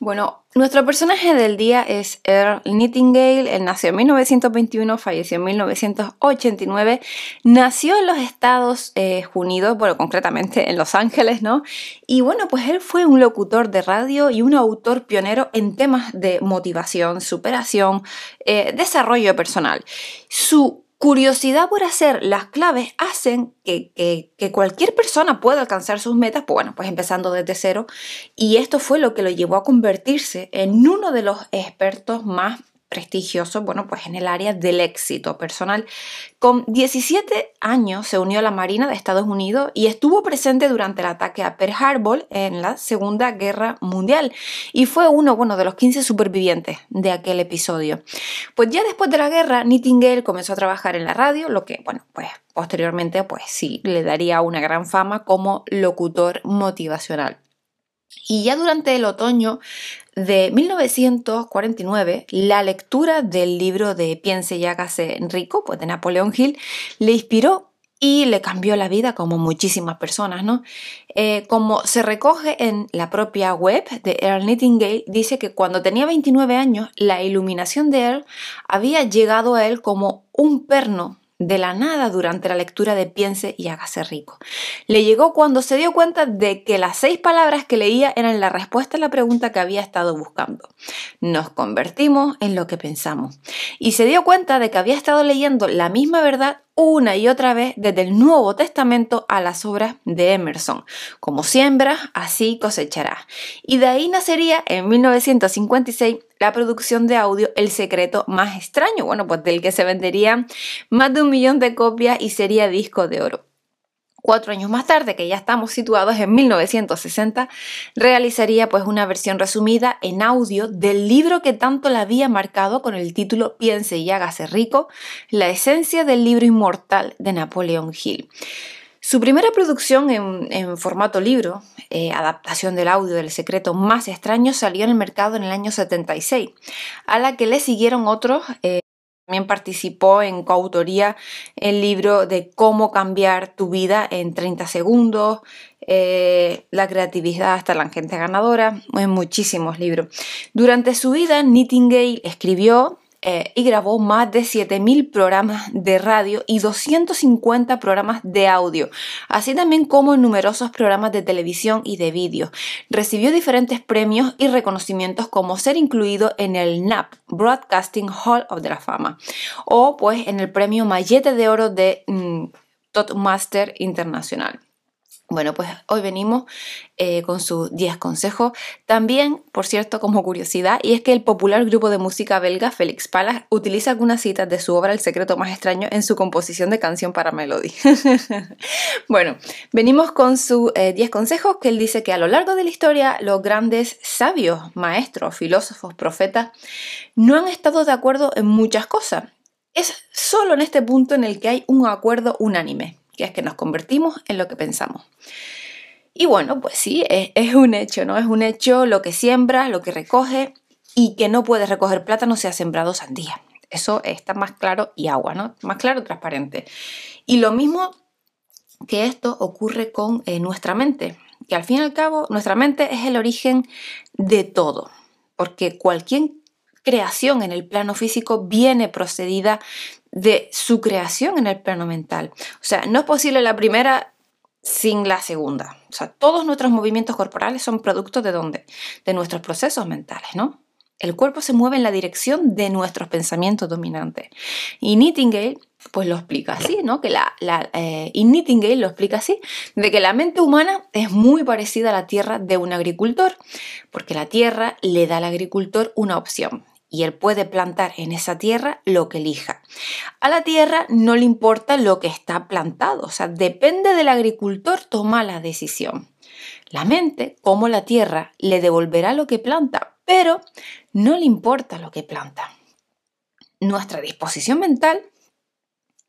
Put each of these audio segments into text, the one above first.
Bueno, nuestro personaje del día es Earl Nightingale. Él nació en 1921, falleció en 1989. Nació en los Estados eh, Unidos, bueno, concretamente en Los Ángeles, ¿no? Y bueno, pues él fue un locutor de radio y un autor pionero en temas de motivación, superación, eh, desarrollo personal. Su curiosidad por hacer las claves hacen que, cualquier persona pueda alcanzar sus metas, pues bueno, pues empezando desde cero. Y esto fue lo que lo llevó a convertirse en uno de los expertos más prestigioso, bueno, pues en el área del éxito personal. Con 17 años se unió a la Marina de Estados Unidos y estuvo presente durante el ataque a Pearl Harbor en la Segunda Guerra Mundial y fue uno, bueno, de los 15 supervivientes de aquel episodio. Pues ya después de la guerra, Nightingale comenzó a trabajar en la radio, lo que, bueno, pues posteriormente, pues sí, le daría una gran fama como locutor motivacional. Y ya durante el otoño de 1949, la lectura del libro de Piense y hágase rico, pues de Napoleón Hill, le inspiró y le cambió la vida como muchísimas personas, ¿no? Eh, como se recoge en la propia web de Earl Nightingale, dice que cuando tenía 29 años, la iluminación de Earl había llegado a él como un perno de la nada durante la lectura de Piense y hágase rico. Le llegó cuando se dio cuenta de que las seis palabras que leía eran la respuesta a la pregunta que había estado buscando. Nos convertimos en lo que pensamos. Y se dio cuenta de que había estado leyendo la misma verdad una y otra vez desde el Nuevo Testamento a las obras de Emerson. Como siembras, así cosecharás. Y de ahí nacería en 1956 la producción de audio El secreto más extraño, bueno, pues del que se venderían más de un millón de copias y sería disco de oro. Cuatro años más tarde, que ya estamos situados en 1960, realizaría pues una versión resumida en audio del libro que tanto la había marcado con el título Piense y hágase rico, la esencia del libro inmortal de Napoleon Hill. Su primera producción en, formato libro, eh, adaptación del audio del secreto más extraño, salió en el mercado en el año 76, a la que le siguieron otros. Eh, también participó en coautoría el libro de Cómo cambiar tu vida en 30 segundos, eh, La creatividad hasta la gente ganadora, en muchísimos libros. Durante su vida, Nightingale escribió, eh, y grabó más de 7.000 programas de radio y 250 programas de audio, así también como numerosos programas de televisión y de vídeo. Recibió diferentes premios y reconocimientos como ser incluido en el NAP, Broadcasting Hall of the Fama, o pues en el premio Mallete de Oro de mm, Master Internacional. Bueno, pues hoy venimos eh, con sus 10 consejos. También, por cierto, como curiosidad, y es que el popular grupo de música belga Félix Palas utiliza algunas citas de su obra El secreto más extraño en su composición de canción para Melody. bueno, venimos con sus 10 eh, consejos que él dice que a lo largo de la historia los grandes sabios, maestros, filósofos, profetas, no han estado de acuerdo en muchas cosas. Es solo en este punto en el que hay un acuerdo unánime que es que nos convertimos en lo que pensamos. Y bueno, pues sí, es, un hecho, ¿no? Es un hecho lo que siembra, lo que recoge y que no puedes recoger plátano si has sembrado sandía. Eso está más claro y agua, ¿no? Más claro, transparente. Y lo mismo que esto ocurre con eh, nuestra mente, que al fin y al cabo nuestra mente es el origen de todo, porque cualquier creación en el plano físico viene procedida de su creación en el plano mental. O sea, no es posible la primera sin la segunda. O sea, todos nuestros movimientos corporales son producto de dónde? De nuestros procesos mentales, ¿no? El cuerpo se mueve en la dirección de nuestros pensamientos dominantes. Y Nightingale, pues lo explica así, ¿no? Que la, la eh, y Nightingale lo explica así, de que la mente humana es muy parecida a la tierra de un agricultor, porque la tierra le da al agricultor una opción y él puede plantar en esa tierra lo que elija. A la tierra no le importa lo que está plantado, o sea, depende del agricultor toma la decisión. La mente, como la tierra, le devolverá lo que planta, pero no le importa lo que planta. Nuestra disposición mental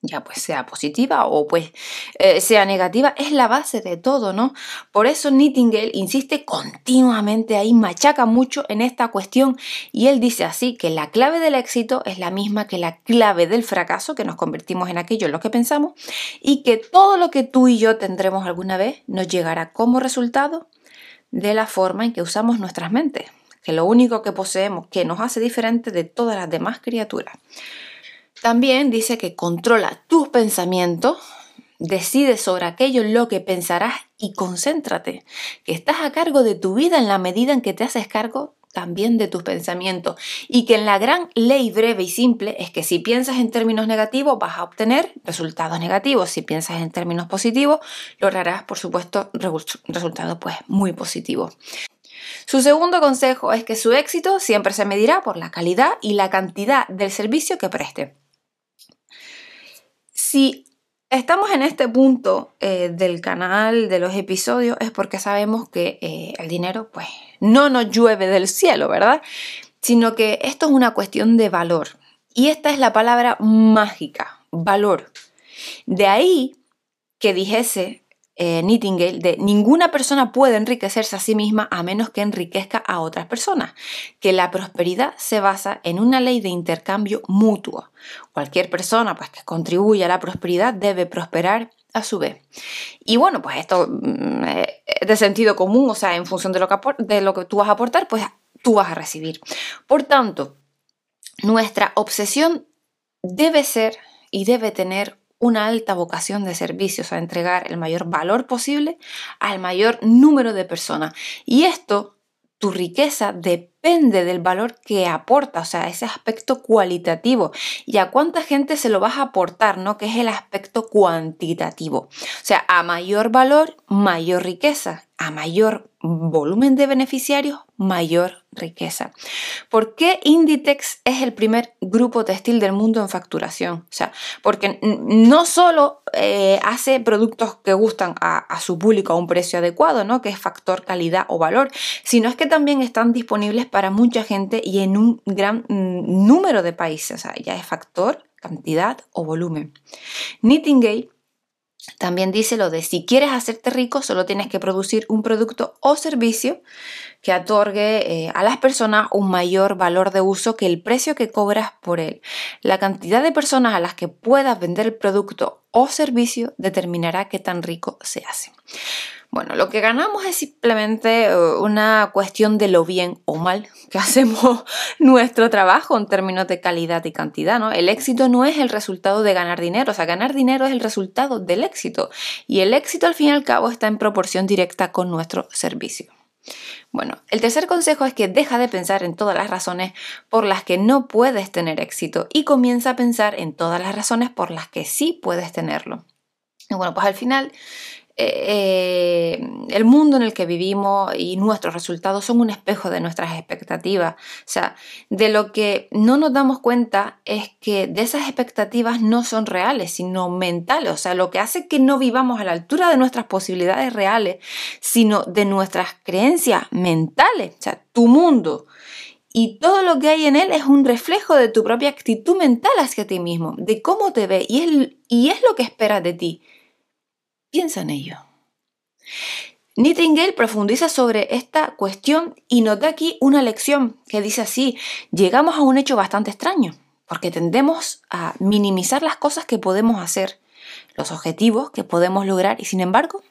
ya pues sea positiva o pues eh, sea negativa, es la base de todo, ¿no? Por eso Nightingale insiste continuamente ahí, machaca mucho en esta cuestión y él dice así que la clave del éxito es la misma que la clave del fracaso, que nos convertimos en aquello en lo que pensamos y que todo lo que tú y yo tendremos alguna vez nos llegará como resultado de la forma en que usamos nuestras mentes que lo único que poseemos que nos hace diferente de todas las demás criaturas. También dice que controla tus pensamientos, decide sobre aquello en lo que pensarás y concéntrate, que estás a cargo de tu vida en la medida en que te haces cargo también de tus pensamientos y que en la gran ley breve y simple es que si piensas en términos negativos vas a obtener resultados negativos, si piensas en términos positivos lograrás por supuesto resultados pues muy positivos. Su segundo consejo es que su éxito siempre se medirá por la calidad y la cantidad del servicio que preste. Si estamos en este punto eh, del canal, de los episodios, es porque sabemos que eh, el dinero pues no nos llueve del cielo, ¿verdad? Sino que esto es una cuestión de valor. Y esta es la palabra mágica, valor. De ahí que dijese eh, Nightingale de ninguna persona puede enriquecerse a sí misma a menos que enriquezca a otras personas, que la prosperidad se basa en una ley de intercambio mutuo. Cualquier persona pues, que contribuya a la prosperidad debe prosperar a su vez. Y bueno, pues esto mm, es de sentido común, o sea, en función de lo, que de lo que tú vas a aportar, pues tú vas a recibir. Por tanto, nuestra obsesión debe ser y debe tener una alta vocación de servicios, a entregar el mayor valor posible al mayor número de personas. Y esto, tu riqueza depende del valor que aporta, o sea, ese aspecto cualitativo. Y a cuánta gente se lo vas a aportar, ¿no? Que es el aspecto cuantitativo. O sea, a mayor valor, mayor riqueza. A mayor volumen de beneficiarios, mayor riqueza. ¿Por qué Inditex es el primer grupo textil del mundo en facturación? O sea, porque no solo eh, hace productos que gustan a, su público a un precio adecuado, ¿no? que es factor calidad o valor, sino es que también están disponibles para mucha gente y en un gran mm, número de países. O sea, ya es factor, cantidad o volumen. Knitting también dice lo de si quieres hacerte rico, solo tienes que producir un producto o servicio que otorgue eh, a las personas un mayor valor de uso que el precio que cobras por él. La cantidad de personas a las que puedas vender el producto o servicio determinará qué tan rico se hace. Bueno, lo que ganamos es simplemente eh, una cuestión de lo bien o mal que hacemos nuestro trabajo en términos de calidad y cantidad, ¿no? El éxito no es el resultado de ganar dinero, o sea, ganar dinero es el resultado del éxito y el éxito al fin y al cabo está en proporción directa con nuestro servicio. Bueno, el tercer consejo es que deja de pensar en todas las razones por las que no puedes tener éxito y comienza a pensar en todas las razones por las que sí puedes tenerlo. Y bueno, pues al final eh, el mundo en el que vivimos y nuestros resultados son un espejo de nuestras expectativas. O sea, de lo que no nos damos cuenta es que de esas expectativas no son reales, sino mentales. O sea, lo que hace que no vivamos a la altura de nuestras posibilidades reales, sino de nuestras creencias mentales. O sea, tu mundo. Y todo lo que hay en él es un reflejo de tu propia actitud mental hacia ti mismo, de cómo te ve y es, y es lo que esperas de ti. Piensa en ello. Nightingale profundiza sobre esta cuestión y nos da aquí una lección que dice así, llegamos a un hecho bastante extraño, porque tendemos a minimizar las cosas que podemos hacer, los objetivos que podemos lograr y sin embargo,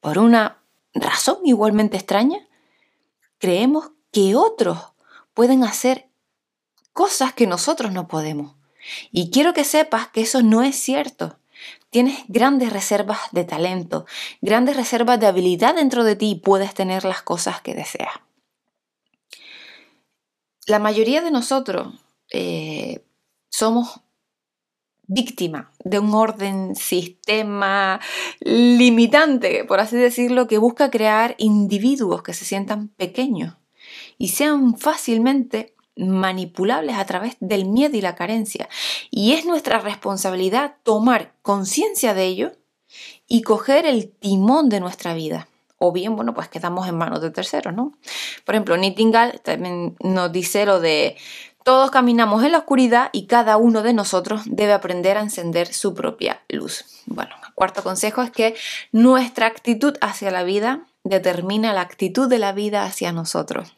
por una razón igualmente extraña, creemos que otros pueden hacer cosas que nosotros no podemos. Y quiero que sepas que eso no es cierto. Tienes grandes reservas de talento, grandes reservas de habilidad dentro de ti y puedes tener las cosas que deseas. La mayoría de nosotros eh, somos víctima de un orden, sistema limitante, por así decirlo, que busca crear individuos que se sientan pequeños y sean fácilmente manipulables a través del miedo y la carencia. Y es nuestra responsabilidad tomar conciencia de ello y coger el timón de nuestra vida. O bien, bueno, pues quedamos en manos de terceros, ¿no? Por ejemplo, Nightingale también nos dice lo de todos caminamos en la oscuridad y cada uno de nosotros debe aprender a encender su propia luz. Bueno, cuarto consejo es que nuestra actitud hacia la vida determina la actitud de la vida hacia nosotros.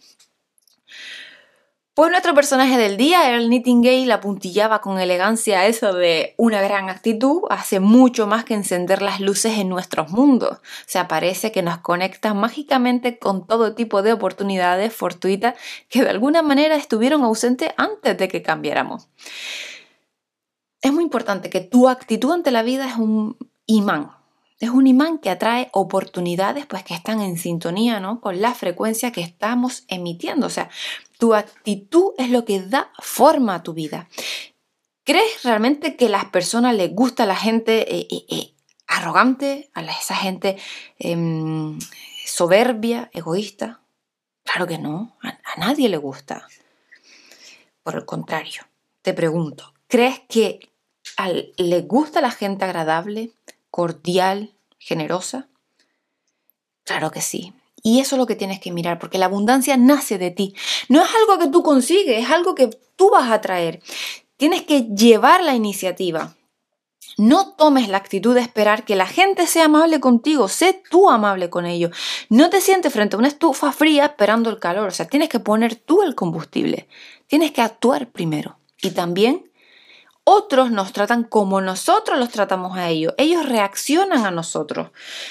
Pues nuestro personaje del día, Earl Nightingale, apuntillaba con elegancia eso de una gran actitud, hace mucho más que encender las luces en nuestros mundos. O sea, parece que nos conecta mágicamente con todo tipo de oportunidades fortuitas que de alguna manera estuvieron ausentes antes de que cambiáramos. Es muy importante que tu actitud ante la vida es un imán, es un imán que atrae oportunidades pues que están en sintonía ¿no? con la frecuencia que estamos emitiendo. O sea, tu actitud es lo que da forma a tu vida. ¿Crees realmente que a las personas les gusta la gente eh, eh, eh, arrogante, a esa gente em, soberbia, egoísta? Claro que no, a, nadie le gusta. Por el contrario, te pregunto, ¿crees que le gusta la gente agradable, cordial, generosa? Claro que sí. Y eso es lo que tienes que mirar, porque la abundancia nace de ti. No es algo que tú consigues, es algo que tú vas a traer. Tienes que llevar la iniciativa. No tomes la actitud de esperar que la gente sea amable contigo, sé tú amable con ellos. No te sientes frente a una estufa fría esperando el calor, o sea, tienes que poner tú el combustible. Tienes que actuar primero. Y también otros nos tratan como nosotros los tratamos a ellos. Ellos reaccionan a nosotros.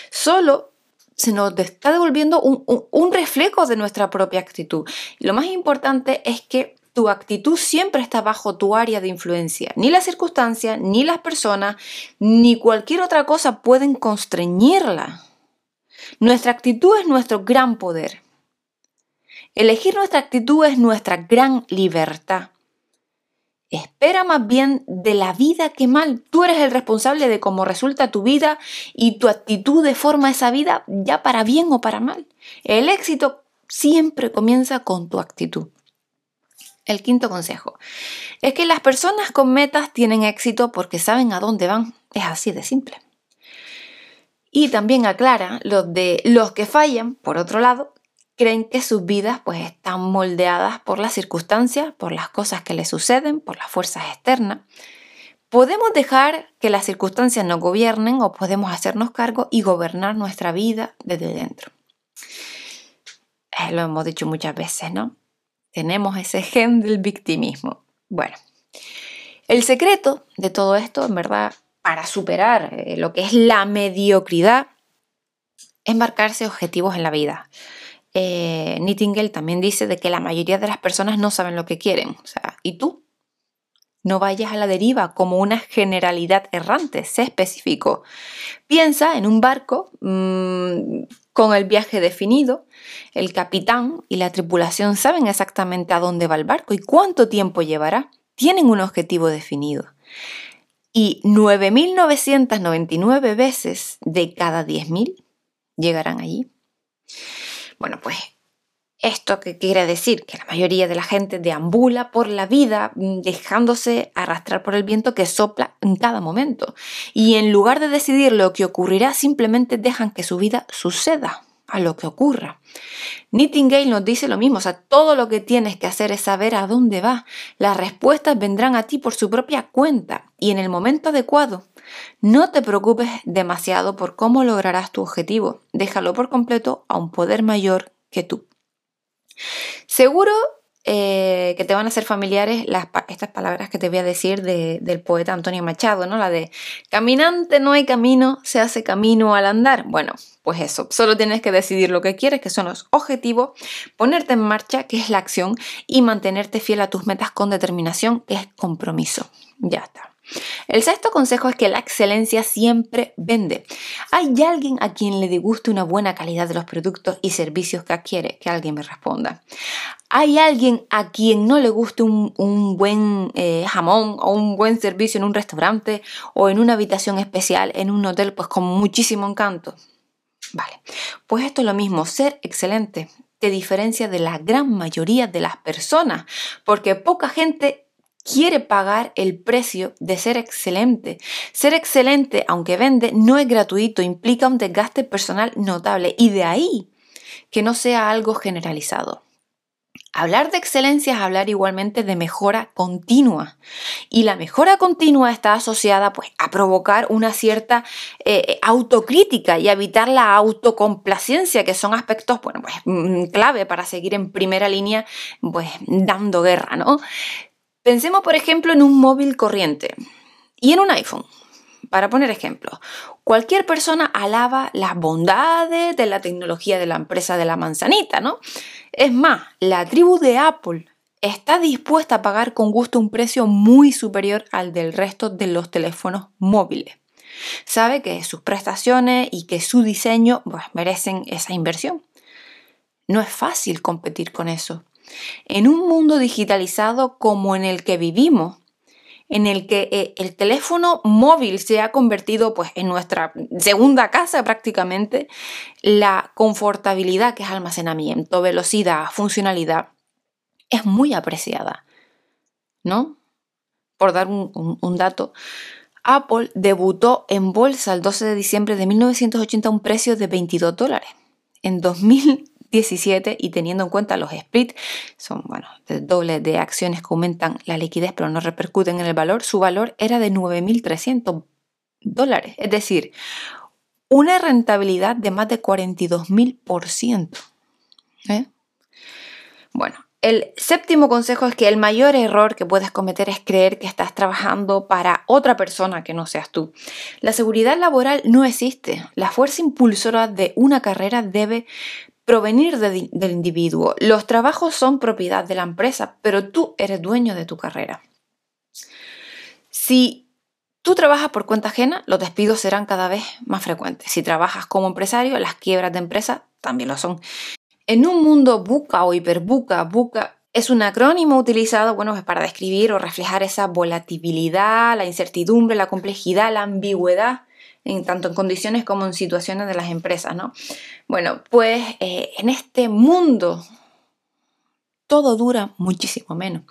Solo se nos está devolviendo un, reflejo de nuestra propia actitud. Lo más importante es que tu actitud siempre está bajo tu área de influencia. Ni las circunstancias, ni las personas, ni cualquier otra cosa pueden constreñirla. Nuestra actitud es nuestro gran poder. Elegir nuestra actitud es nuestra gran libertad. Espera más bien de la vida que mal. Tú eres el responsable de cómo resulta tu vida y tu actitud de forma esa vida ya para bien o para mal. El éxito siempre comienza con tu actitud. El quinto consejo es que las personas con metas tienen éxito porque saben a dónde van. Es así de simple. Y también aclara los de los que fallan, por otro lado, creen que sus vidas pues están moldeadas por las circunstancias, por las cosas que les suceden, por las fuerzas externas. Podemos dejar que las circunstancias nos gobiernen o podemos hacernos cargo y gobernar nuestra vida desde dentro. Eh, lo hemos dicho muchas veces, ¿no? Tenemos ese gen del victimismo. Bueno, el secreto de todo esto, en verdad, para superar eh, lo que es la mediocridad, es marcarse objetivos en la vida eh, Nightingale también dice de que la mayoría de las personas no saben lo que quieren. O sea, ¿y tú? No vayas a la deriva como una generalidad errante, sé específico. Piensa en un barco mm, con el viaje definido. El capitán y la tripulación saben exactamente a dónde va el barco y cuánto tiempo llevará. Tienen un objetivo definido. Y 9.999 veces de cada 10.000 llegarán allí. Bueno, pues esto que quiere decir que la mayoría de la gente deambula por la vida mm, dejándose arrastrar por el viento que sopla en cada momento. Y en lugar de decidir lo que ocurrirá, simplemente dejan que su vida suceda a lo que ocurra. Nightingale nos dice lo mismo, o sea, todo lo que tienes que hacer es saber a dónde va. Las respuestas vendrán a ti por su propia cuenta y en el momento adecuado. No te preocupes demasiado por cómo lograrás tu objetivo, déjalo por completo a un poder mayor que tú. Seguro eh, que te van a ser familiares estas palabras que te voy a decir del poeta Antonio Machado, ¿no? La de caminante no hay camino, se hace camino al andar. Bueno, pues eso, solo tienes que decidir lo que quieres, que son los objetivos, ponerte en marcha, que es la acción, y mantenerte fiel a tus metas con determinación, que es compromiso. Ya está. El sexto consejo es que la excelencia siempre vende. ¿Hay alguien a quien le disguste una buena calidad de los productos y servicios que adquiere? Que alguien me responda. ¿Hay alguien a quien no le guste un, buen eh, jamón o un buen servicio en un restaurante o en una habitación especial en un hotel pues con muchísimo encanto? Vale, pues esto es lo mismo, ser excelente te diferencia de la gran mayoría de las personas, porque poca gente quiere pagar el precio de ser excelente. Ser excelente, aunque vende, no es gratuito, implica un desgaste personal notable y de ahí que no sea algo generalizado. Hablar de excelencia es hablar igualmente de mejora continua. Y la mejora continua está asociada pues, a provocar una cierta eh, autocrítica y evitar la autocomplacencia, que son aspectos bueno, pues, mm, clave para seguir en primera línea pues, dando guerra. ¿no? Pensemos, por ejemplo, en un móvil corriente y en un iPhone. Para poner ejemplo, cualquier persona alaba las bondades de la tecnología de la empresa de la manzanita, ¿no? Es más, la tribu de Apple está dispuesta a pagar con gusto un precio muy superior al del resto de los teléfonos móviles. Sabe que sus prestaciones y que su diseño pues, merecen esa inversión. No es fácil competir con eso. En un mundo digitalizado como en el que vivimos, en el que eh, el teléfono móvil se ha convertido pues, en nuestra segunda casa prácticamente, la confortabilidad que es almacenamiento, velocidad, funcionalidad, es muy apreciada. ¿No? Por dar un, dato, Apple debutó en bolsa el 12 de diciembre de 1980 a un precio de 22 dólares. En 2000 17 y teniendo en cuenta los splits, son bueno, de doble de acciones que aumentan la liquidez pero no repercuten en el valor, su valor era de 9.300 dólares, es decir, una rentabilidad de más de 42.000%. ¿eh? Bueno, el séptimo consejo es que el mayor error que puedes cometer es creer que estás trabajando para otra persona que no seas tú. La seguridad laboral no existe. La fuerza impulsora de una carrera debe provenir del individuo. Los trabajos son propiedad de la empresa, pero tú eres dueño de tu carrera. Si tú trabajas por cuenta ajena, los despidos serán cada vez más frecuentes. Si trabajas como empresario, las quiebras de empresa también lo son. En un mundo buca o hiperbuca, buca es un acrónimo utilizado bueno, para describir o reflejar esa volatilidad, la incertidumbre, la complejidad, la ambigüedad en, tanto en condiciones como en situaciones de las empresas, ¿no? Bueno, pues eh, en este mundo todo dura muchísimo menos.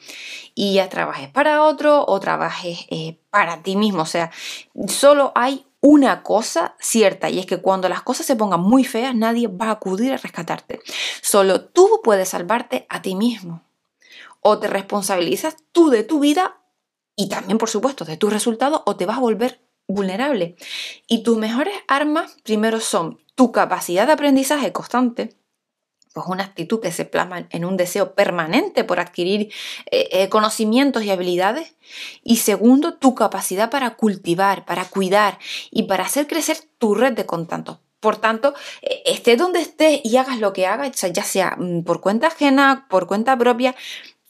Y ya trabajes para otro o trabajes eh, para ti mismo. O sea, solo hay una cosa cierta y es que cuando las cosas se pongan muy feas, nadie va a acudir a rescatarte. Solo tú puedes salvarte a ti mismo. O te responsabilizas tú de tu vida y también, por supuesto, de tus resultados o te vas a volver vulnerable. Y tus mejores armas primero son tu capacidad de aprendizaje constante, pues una actitud que se plasma en un deseo permanente por adquirir eh, eh, conocimientos y habilidades. Y segundo, tu capacidad para cultivar, para cuidar y para hacer crecer tu red de contactos. Por tanto, eh, estés donde estés y hagas lo que hagas, ya sea mm, por cuenta ajena, por cuenta propia,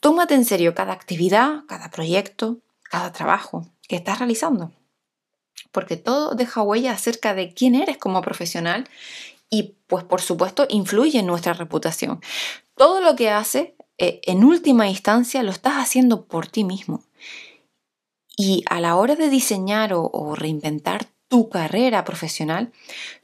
tómate en serio cada actividad, cada proyecto, cada trabajo que estás realizando porque todo deja huella acerca de quién eres como profesional y pues por supuesto influye en nuestra reputación. Todo lo que haces, eh, en última instancia, lo estás haciendo por ti mismo. Y a la hora de diseñar o reinventar tu carrera profesional,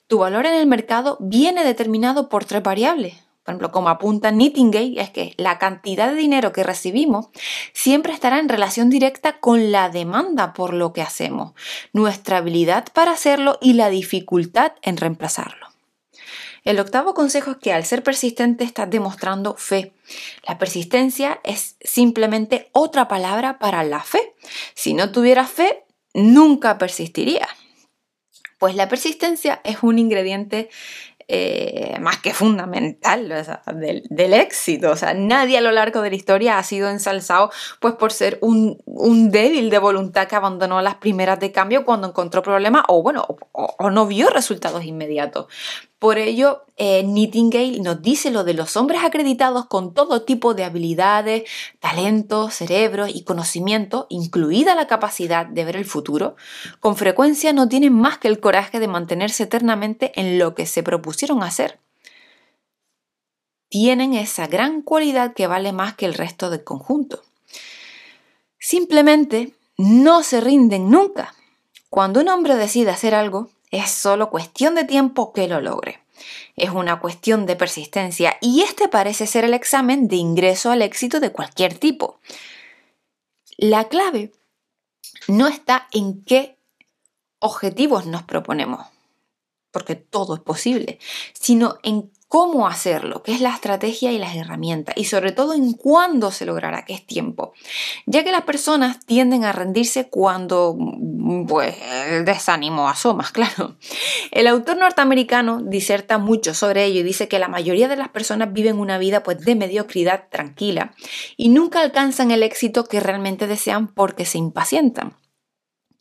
tu valor en el mercado viene determinado por tres variables por ejemplo, como apunta Nightingale, es que la cantidad de dinero que recibimos siempre estará en relación directa con la demanda por lo que hacemos, nuestra habilidad para hacerlo y la dificultad en reemplazarlo. El octavo consejo es que al ser persistente estás demostrando fe. La persistencia es simplemente otra palabra para la fe. Si no tuvieras fe, nunca persistirías. Pues la persistencia es un ingrediente eh, más que fundamental del, éxito. O sea, nadie a lo largo de la historia ha sido ensalzado pues, por ser un, débil de voluntad que abandonó las primeras de cambio cuando encontró problemas o, bueno, o no vio resultados inmediatos. Por ello, eh, Nightingale nos dice lo de los hombres acreditados con todo tipo de habilidades, talentos, cerebros y conocimiento, incluida la capacidad de ver el futuro, con frecuencia no tienen más que el coraje de mantenerse eternamente en lo que se propusieron hacer. Tienen esa gran cualidad que vale más que el resto del conjunto. Simplemente no se rinden nunca. Cuando un hombre decide hacer algo, es solo cuestión de tiempo que lo logre. Es una cuestión de persistencia y este parece ser el examen de ingreso al éxito de cualquier tipo. La clave no está en qué objetivos nos proponemos, porque todo es posible, sino en cómo hacerlo, qué es la estrategia y las herramientas y sobre todo en cuándo se logrará, qué es tiempo. Ya que las personas tienden a rendirse cuando pues el desánimo asoma, claro. El autor norteamericano diserta mucho sobre ello y dice que la mayoría de las personas viven una vida pues de mediocridad tranquila y nunca alcanzan el éxito que realmente desean porque se impacientan.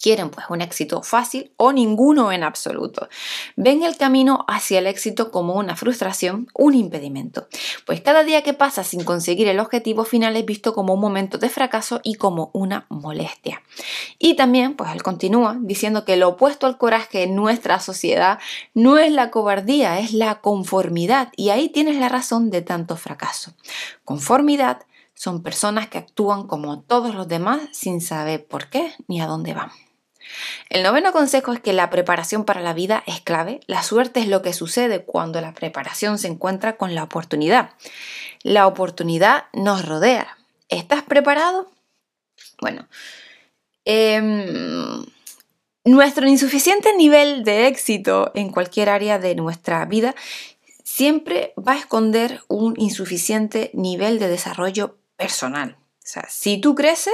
Quieren pues un éxito fácil o ninguno en absoluto. Ven el camino hacia el éxito como una frustración, un impedimento. Pues cada día que pasa sin conseguir el objetivo final es visto como un momento de fracaso y como una molestia. Y también pues él continúa diciendo que lo opuesto al coraje en nuestra sociedad no es la cobardía, es la conformidad. Y ahí tienes la razón de tanto fracaso. Conformidad son personas que actúan como todos los demás sin saber por qué ni a dónde van. El noveno consejo es que la preparación para la vida es clave. La suerte es lo que sucede cuando la preparación se encuentra con la oportunidad. La oportunidad nos rodea. ¿Estás preparado? Bueno, em, nuestro insuficiente nivel de éxito en cualquier área de nuestra vida siempre va a esconder un insuficiente nivel de desarrollo personal. O sea, si tú creces,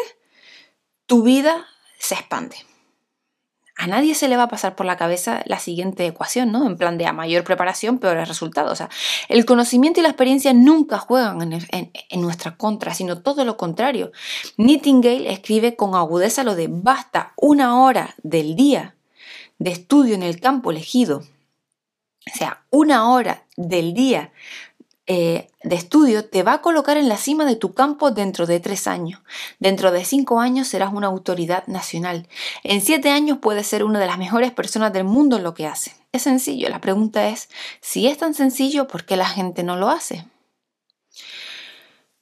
tu vida se expande a nadie se le va a pasar por la cabeza la siguiente ecuación, ¿no? En plan de a mayor preparación, peores resultados. O sea, el conocimiento y la experiencia nunca juegan en, nuestra contra, sino todo lo contrario. Nightingale escribe con agudeza lo de basta una hora del día de estudio en el campo elegido. O sea, una hora del día eh, de estudio te va a colocar en la cima de tu campo dentro de tres años. Dentro de cinco años serás una autoridad nacional. En siete años puedes ser una de las mejores personas del mundo en lo que hace. Es sencillo. La pregunta es, si es tan sencillo, ¿por qué la gente no lo hace?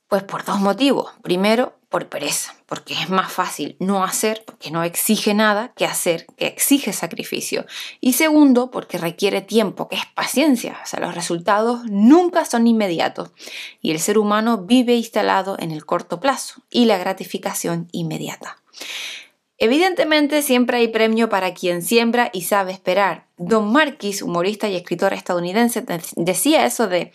Pues por dos motivos. Primero, por pereza, porque es más fácil no hacer, porque no exige nada, que hacer, que exige sacrificio. Y segundo, porque requiere tiempo, que es paciencia. O sea, los resultados nunca son inmediatos. Y el ser humano vive instalado en el corto plazo y la gratificación inmediata. Evidentemente siempre hay premio para quien siembra y sabe esperar. Don Marquis, humorista y escritor estadounidense, decía eso de,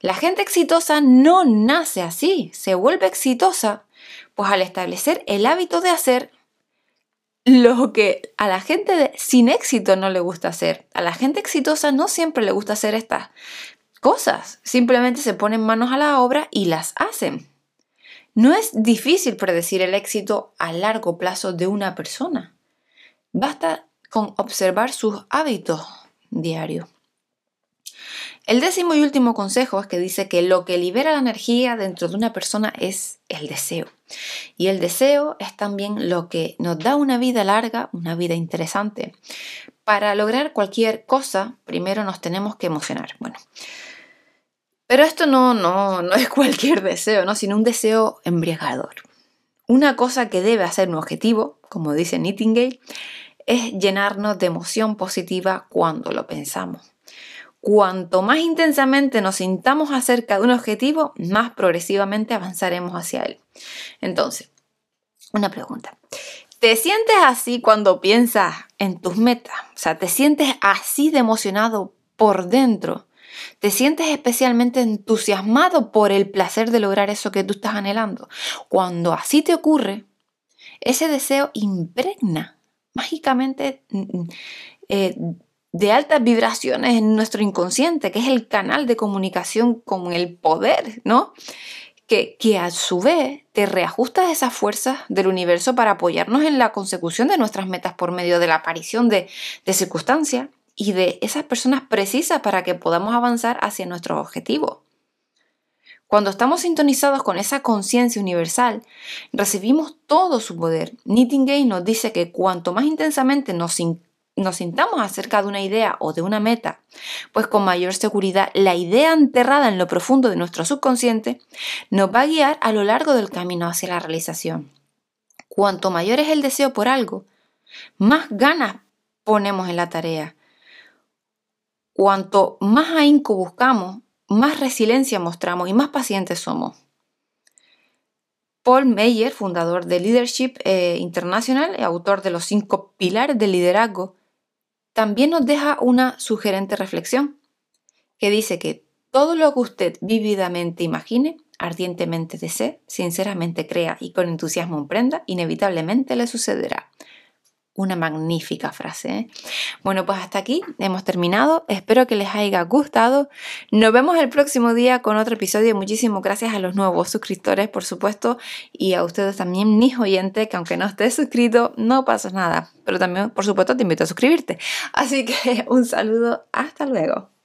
la gente exitosa no nace así, se vuelve exitosa pues al establecer el hábito de hacer lo que a la gente sin éxito no le gusta hacer. A la gente exitosa no siempre le gusta hacer estas cosas. Simplemente se ponen manos a la obra y las hacen. No es difícil predecir el éxito a largo plazo de una persona. Basta con observar sus hábitos diarios. El décimo y último consejo es que dice que lo que libera la energía dentro de una persona es el deseo. Y el deseo es también lo que nos da una vida larga, una vida interesante. Para lograr cualquier cosa, primero nos tenemos que emocionar. Bueno, pero esto no, no, no es cualquier deseo, ¿no? sino un deseo embriagador. Una cosa que debe hacer un objetivo, como dice Nightingale, es llenarnos de emoción positiva cuando lo pensamos. Cuanto más intensamente nos sintamos acerca de un objetivo, más progresivamente avanzaremos hacia él. Entonces, una pregunta. ¿Te sientes así cuando piensas en tus metas? O sea, ¿te sientes así de emocionado por dentro? ¿Te sientes especialmente entusiasmado por el placer de lograr eso que tú estás anhelando? Cuando así te ocurre, ese deseo impregna mágicamente mm, mm, eh, de altas vibraciones en nuestro inconsciente, que es el canal de comunicación con el poder, ¿no? Que, que a su vez te reajusta esas fuerzas del universo para apoyarnos en la consecución de nuestras metas por medio de la aparición de, de circunstancias y de esas personas precisas para que podamos avanzar hacia nuestros objetivos. Cuando estamos sintonizados con esa conciencia universal, recibimos todo su poder. Nightingale nos dice que cuanto más intensamente nos nos sintamos acerca de una idea o de una meta, pues con mayor seguridad la idea enterrada en lo profundo de nuestro subconsciente nos va a guiar a lo largo del camino hacia la realización. Cuanto mayor es el deseo por algo, más ganas ponemos en la tarea. Cuanto más ahínco buscamos, más resiliencia mostramos y más pacientes somos. Paul Meyer, fundador de Leadership eh, International y autor de los cinco pilares del liderazgo, también nos deja una sugerente reflexión que dice que Todo lo que usted vívidamente imagine, ardientemente desee, sinceramente crea y con entusiasmo emprenda, inevitablemente le sucederá. Una magnífica frase. ¿eh? Bueno, pues hasta aquí hemos terminado. Espero que les haya gustado. Nos vemos el próximo día con otro episodio. Muchísimas gracias a los nuevos suscriptores, por supuesto, y a ustedes también, mis oyentes, que aunque no estés suscrito, no pasa nada. Pero también, por supuesto, te invito a suscribirte. Así que un saludo. Hasta luego.